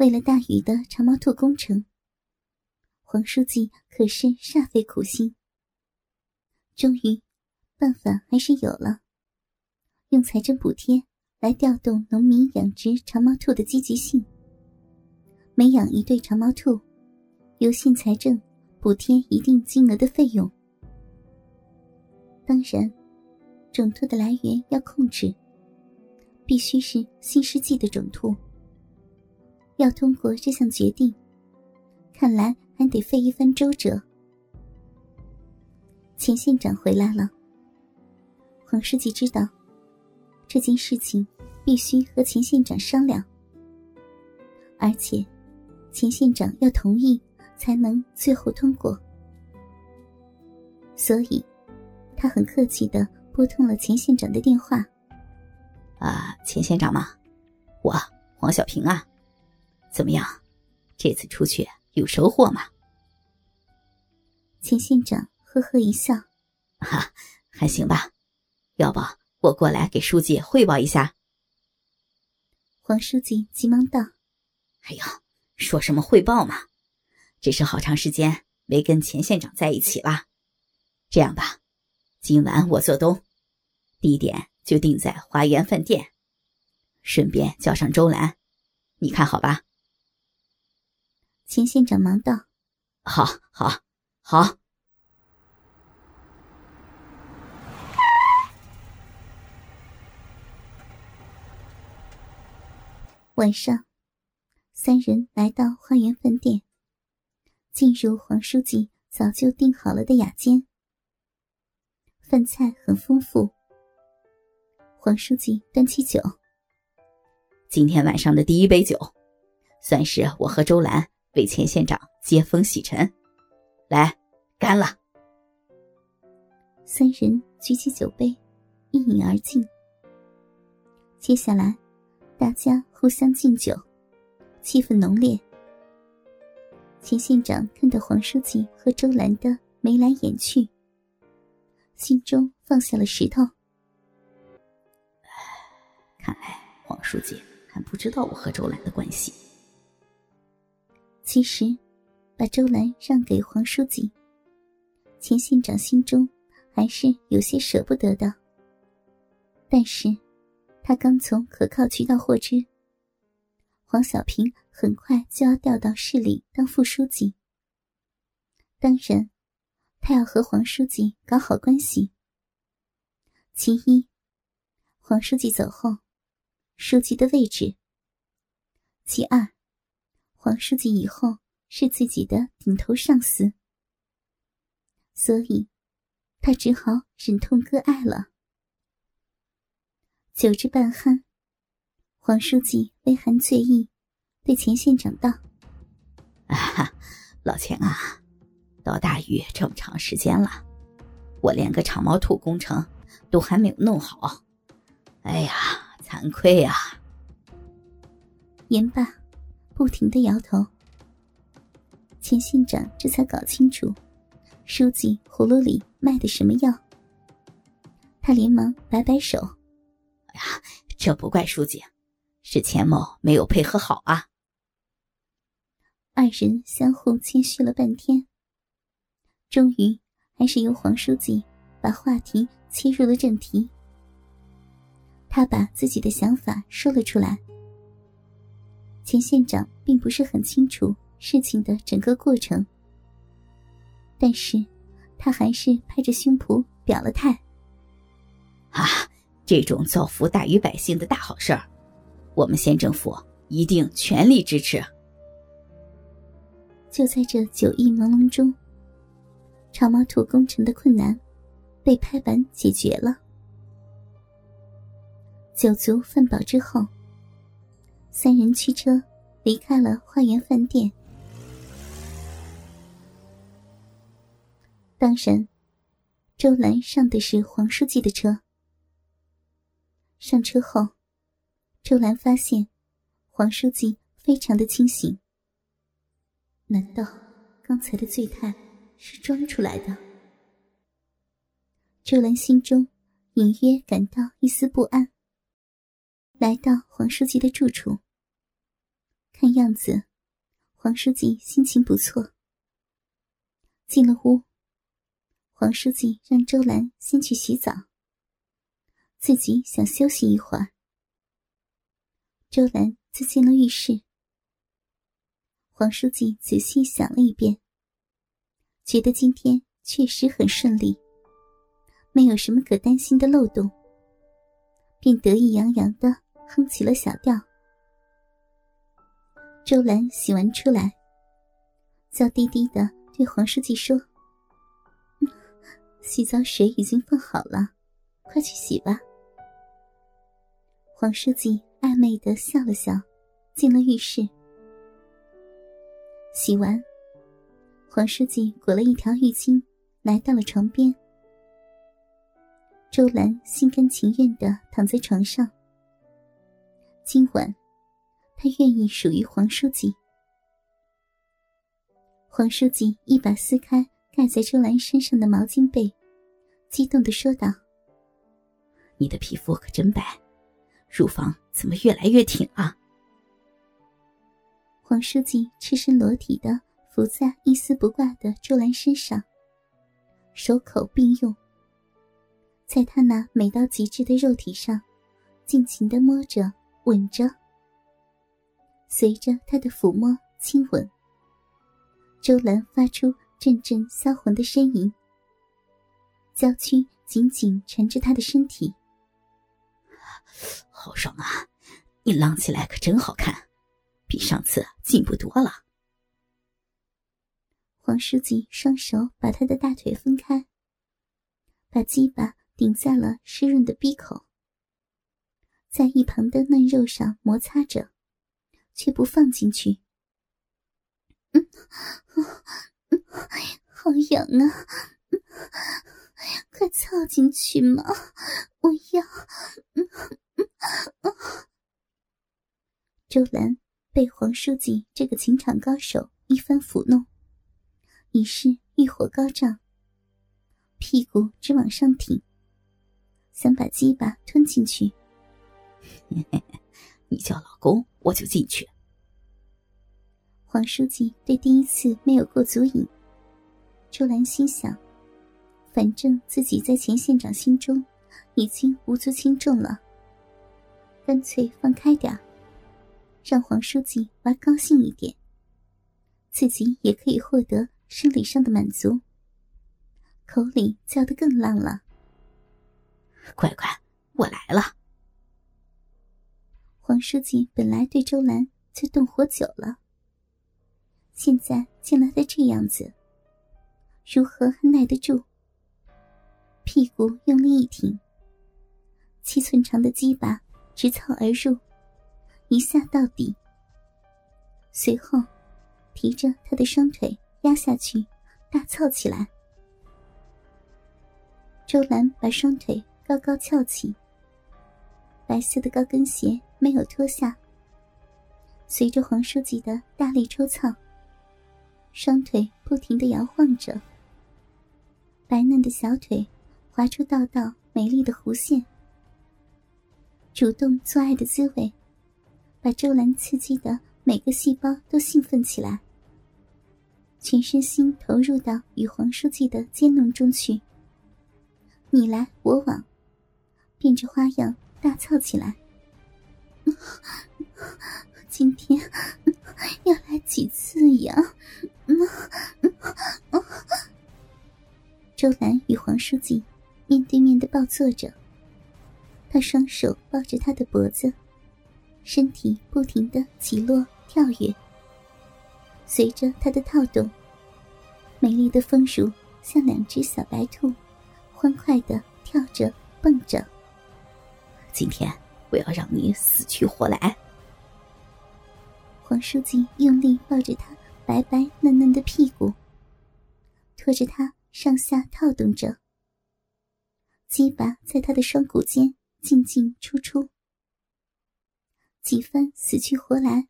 为了大禹的长毛兔工程，黄书记可是煞费苦心。终于，办法还是有了，用财政补贴来调动农民养殖长毛兔的积极性。每养一对长毛兔，由县财政补贴一定金额的费用。当然，种兔的来源要控制，必须是新世纪的种兔。要通过这项决定，看来还得费一番周折。钱县长回来了，黄书记知道这件事情必须和钱县长商量，而且钱县长要同意才能最后通过，所以他很客气的拨通了钱县长的电话。啊，钱县长吗？我黄小平啊。怎么样，这次出去有收获吗？钱县长呵呵一笑，哈，还行吧。要不我过来给书记汇报一下？黄书记急忙道：“哎呀，说什么汇报嘛？只是好长时间没跟钱县长在一起了。这样吧，今晚我做东，地点就定在华园饭店，顺便叫上周兰，你看好吧？”钱县长忙道：“好，好，好。”晚上，三人来到花园饭店，进入黄书记早就订好了的雅间。饭菜很丰富。黄书记端起酒：“今天晚上的第一杯酒，算是我和周兰。”为钱县长接风洗尘，来，干了！三人举起酒杯，一饮而尽。接下来，大家互相敬酒，气氛浓烈。钱县长看到黄书记和周兰的眉来眼去，心中放下了石头。看来黄书记还不知道我和周兰的关系。其实，把周兰让给黄书记，钱县长心中还是有些舍不得的。但是，他刚从可靠渠道获知，黄小平很快就要调到市里当副书记。当然，他要和黄书记搞好关系。其一，黄书记走后，书记的位置；其二。黄书记以后是自己的顶头上司，所以，他只好忍痛割爱了。酒至半酣，黄书记微含醉意，对钱县长道：“啊，老钱啊，到大禹这么长时间了，我连个长毛兔工程都还没有弄好，哎呀，惭愧呀！”言罢。不停的摇头，钱县长这才搞清楚，书记葫芦里卖的什么药。他连忙摆摆手：“哎呀，这不怪书记，是钱某没有配合好啊。”二人相互谦虚了半天，终于还是由黄书记把话题切入了正题。他把自己的想法说了出来。钱县长并不是很清楚事情的整个过程，但是他还是拍着胸脯表了态：“啊，这种造福大于百姓的大好事儿，我们县政府一定全力支持。”就在这酒意朦胧中，长毛土工程的困难被拍板解决了。酒足饭饱之后。三人驱车离开了花园饭店。当然，周兰上的是黄书记的车。上车后，周兰发现黄书记非常的清醒。难道刚才的醉态是装出来的？周兰心中隐约感到一丝不安。来到黄书记的住处。看样子，黄书记心情不错。进了屋，黄书记让周兰先去洗澡，自己想休息一会儿。周兰则进了浴室。黄书记仔细想了一遍，觉得今天确实很顺利，没有什么可担心的漏洞，便得意洋洋的哼起了小调。周兰洗完出来，娇滴滴的对黄书记说：“洗澡水已经放好了，快去洗吧。”黄书记暧昧的笑了笑，进了浴室。洗完，黄书记裹了一条浴巾，来到了床边。周兰心甘情愿的躺在床上。今晚。他愿意属于黄书记。黄书记一把撕开盖在周兰身上的毛巾被，激动的说道：“你的皮肤可真白，乳房怎么越来越挺啊？”黄书记赤身裸体的伏在一丝不挂的周兰身上，手口并用，在他那美到极致的肉体上，尽情的摸着、吻着。随着他的抚摸、亲吻，周兰发出阵阵销魂的呻吟，娇躯紧紧缠着他的身体。好爽啊！你浪起来可真好看，比上次进步多了。黄书记双手把他的大腿分开，把鸡巴顶在了湿润的鼻口，在一旁的嫩肉上摩擦着。却不放进去。嗯，好痒啊！快凑进去嘛！我要。周兰被黄书记这个情场高手一番抚弄，已是欲火高涨，屁股直往上挺，想把鸡巴吞进去。你叫老公，我就进去。黄书记对第一次没有过足瘾，周兰心想，反正自己在钱县长心中已经无足轻重了，干脆放开点让黄书记玩高兴一点，自己也可以获得生理上的满足，口里叫得更浪了。乖乖，我来了。书记本来对周兰就动火久了，现在见了他这样子，如何还耐得住？屁股用力一挺，七寸长的鸡巴直操而入，一下到底。随后，提着他的双腿压下去，大操起来。周兰把双腿高高翘起，白色的高跟鞋。没有脱下，随着黄书记的大力抽操，双腿不停的摇晃着，白嫩的小腿划出道道美丽的弧线。主动做爱的滋味，把周兰刺激的每个细胞都兴奋起来，全身心投入到与黄书记的奸弄中去，你来我往，变着花样大操起来。今天要来几次呀？周兰与黄书记面对面的抱坐着，他双手抱着他的脖子，身体不停的起落跳跃。随着他的套动，美丽的丰乳像两只小白兔，欢快的跳着蹦着。今天。我要让你死去活来！黄书记用力抱着他白白嫩嫩的屁股，拖着他上下套动着，鸡巴在他的双骨间进进出出，几番死去活来，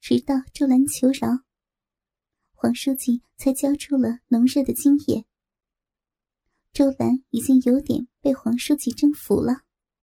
直到周兰求饶，黄书记才交出了浓热的精液。周兰已经有点被黄书记征服了，